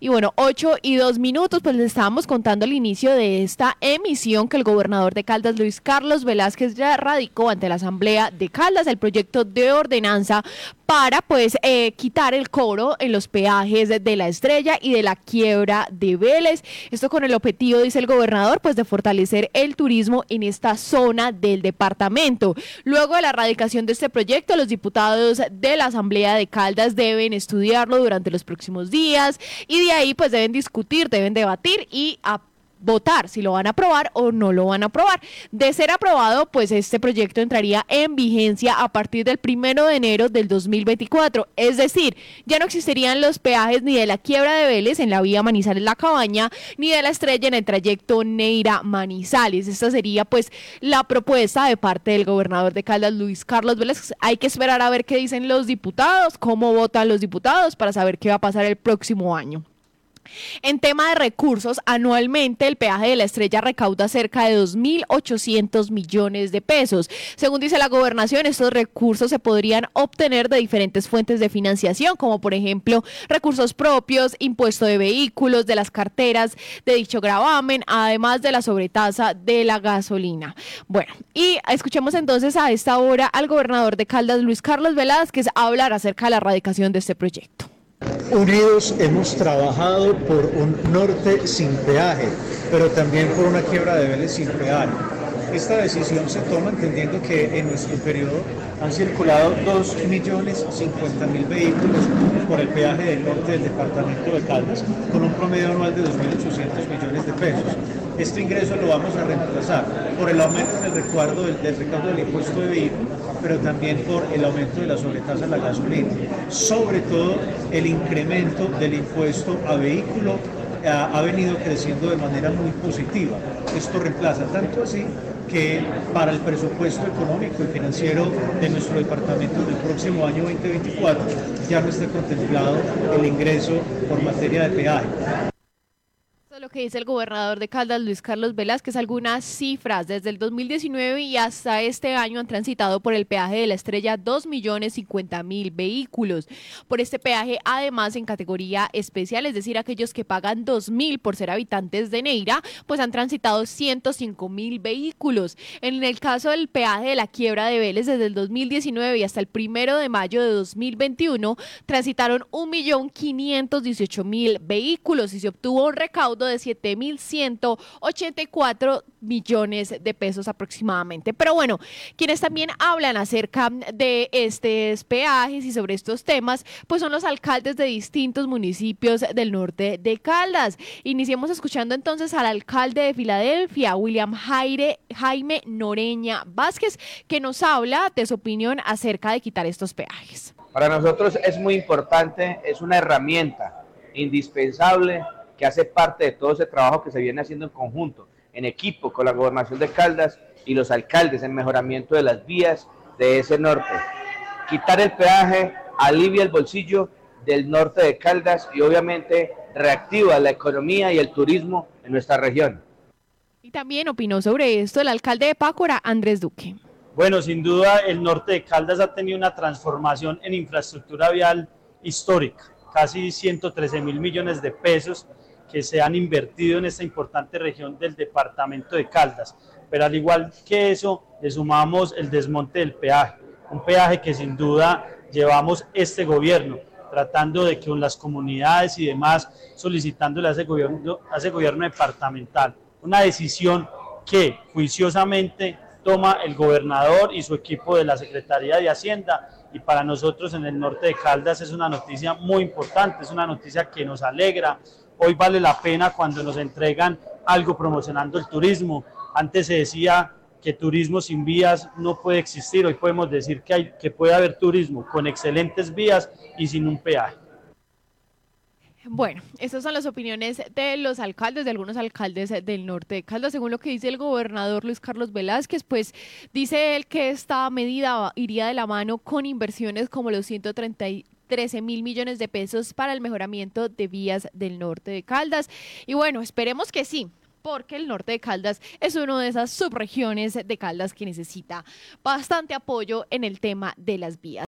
Y bueno, 8 y 2 minutos, pues les estábamos contando el inicio de esta emisión que el gobernador de Caldas, Luis Carlos Velázquez, ya radicó ante la Asamblea de Caldas el proyecto de ordenanza para pues eh, quitar el cobro en los peajes de la estrella y de la quiebra de Vélez. Esto con el objetivo, dice el gobernador, pues de fortalecer el turismo en esta zona del departamento. Luego de la radicación de este proyecto, los diputados de la Asamblea de Caldas deben estudiarlo durante los próximos días y de ahí pues deben discutir, deben debatir y votar si lo van a aprobar o no lo van a aprobar. De ser aprobado, pues este proyecto entraría en vigencia a partir del primero de enero del 2024. Es decir, ya no existirían los peajes ni de la quiebra de Vélez en la vía Manizales-La Cabaña, ni de la estrella en el trayecto Neira-Manizales. Esta sería pues la propuesta de parte del gobernador de Caldas, Luis Carlos Vélez. Hay que esperar a ver qué dicen los diputados, cómo votan los diputados para saber qué va a pasar el próximo año. En tema de recursos, anualmente el peaje de la estrella recauda cerca de 2.800 millones de pesos. Según dice la gobernación, estos recursos se podrían obtener de diferentes fuentes de financiación, como por ejemplo recursos propios, impuesto de vehículos, de las carteras de dicho gravamen, además de la sobretasa de la gasolina. Bueno, y escuchemos entonces a esta hora al gobernador de Caldas, Luis Carlos Velázquez, hablar acerca de la erradicación de este proyecto. Unidos hemos trabajado por un norte sin peaje, pero también por una quiebra de Vélez sin peaje. Esta decisión se toma entendiendo que en nuestro periodo han circulado 2.050.000 vehículos por el peaje del norte del departamento de Caldas, con un promedio anual de 2.800 millones de pesos. Este ingreso lo vamos a reemplazar por el aumento del recuerdo del, del recaudo del impuesto de vehículos, pero también por el aumento de la sobretasa a la gasolina. Sobre todo el incremento del impuesto a vehículo ha, ha venido creciendo de manera muy positiva. Esto reemplaza tanto así que para el presupuesto económico y financiero de nuestro departamento del próximo año 2024 ya no está contemplado el ingreso por materia de peaje que dice el gobernador de Caldas, Luis Carlos Velázquez, algunas cifras. Desde el 2019 y hasta este año han transitado por el peaje de la estrella 2.050.000 vehículos. Por este peaje, además, en categoría especial, es decir, aquellos que pagan 2.000 por ser habitantes de Neira, pues han transitado 105.000 vehículos. En el caso del peaje de la quiebra de Vélez, desde el 2019 y hasta el primero de mayo de 2021, transitaron 1.518.000 vehículos y se obtuvo un recaudo de 7.184 millones de pesos aproximadamente. Pero bueno, quienes también hablan acerca de estos peajes y sobre estos temas, pues son los alcaldes de distintos municipios del norte de Caldas. Iniciemos escuchando entonces al alcalde de Filadelfia, William Jaime Noreña Vázquez, que nos habla de su opinión acerca de quitar estos peajes. Para nosotros es muy importante, es una herramienta indispensable que hace parte de todo ese trabajo que se viene haciendo en conjunto, en equipo con la gobernación de Caldas y los alcaldes en mejoramiento de las vías de ese norte. Quitar el peaje alivia el bolsillo del norte de Caldas y obviamente reactiva la economía y el turismo en nuestra región. Y también opinó sobre esto el alcalde de Pácora, Andrés Duque. Bueno, sin duda el norte de Caldas ha tenido una transformación en infraestructura vial histórica, casi 113 mil millones de pesos que se han invertido en esta importante región del departamento de Caldas. Pero al igual que eso, le sumamos el desmonte del peaje, un peaje que sin duda llevamos este gobierno, tratando de que con las comunidades y demás, solicitándole a ese gobierno, a ese gobierno departamental una decisión que juiciosamente toma el gobernador y su equipo de la Secretaría de Hacienda y para nosotros en el norte de Caldas es una noticia muy importante, es una noticia que nos alegra, hoy vale la pena cuando nos entregan algo promocionando el turismo. Antes se decía que turismo sin vías no puede existir, hoy podemos decir que, hay, que puede haber turismo con excelentes vías y sin un peaje. Bueno, estas son las opiniones de los alcaldes, de algunos alcaldes del norte de Caldas. Según lo que dice el gobernador Luis Carlos Velázquez, pues dice él que esta medida iría de la mano con inversiones como los 130 13 mil millones de pesos para el mejoramiento de vías del norte de Caldas. Y bueno, esperemos que sí, porque el norte de Caldas es una de esas subregiones de Caldas que necesita bastante apoyo en el tema de las vías.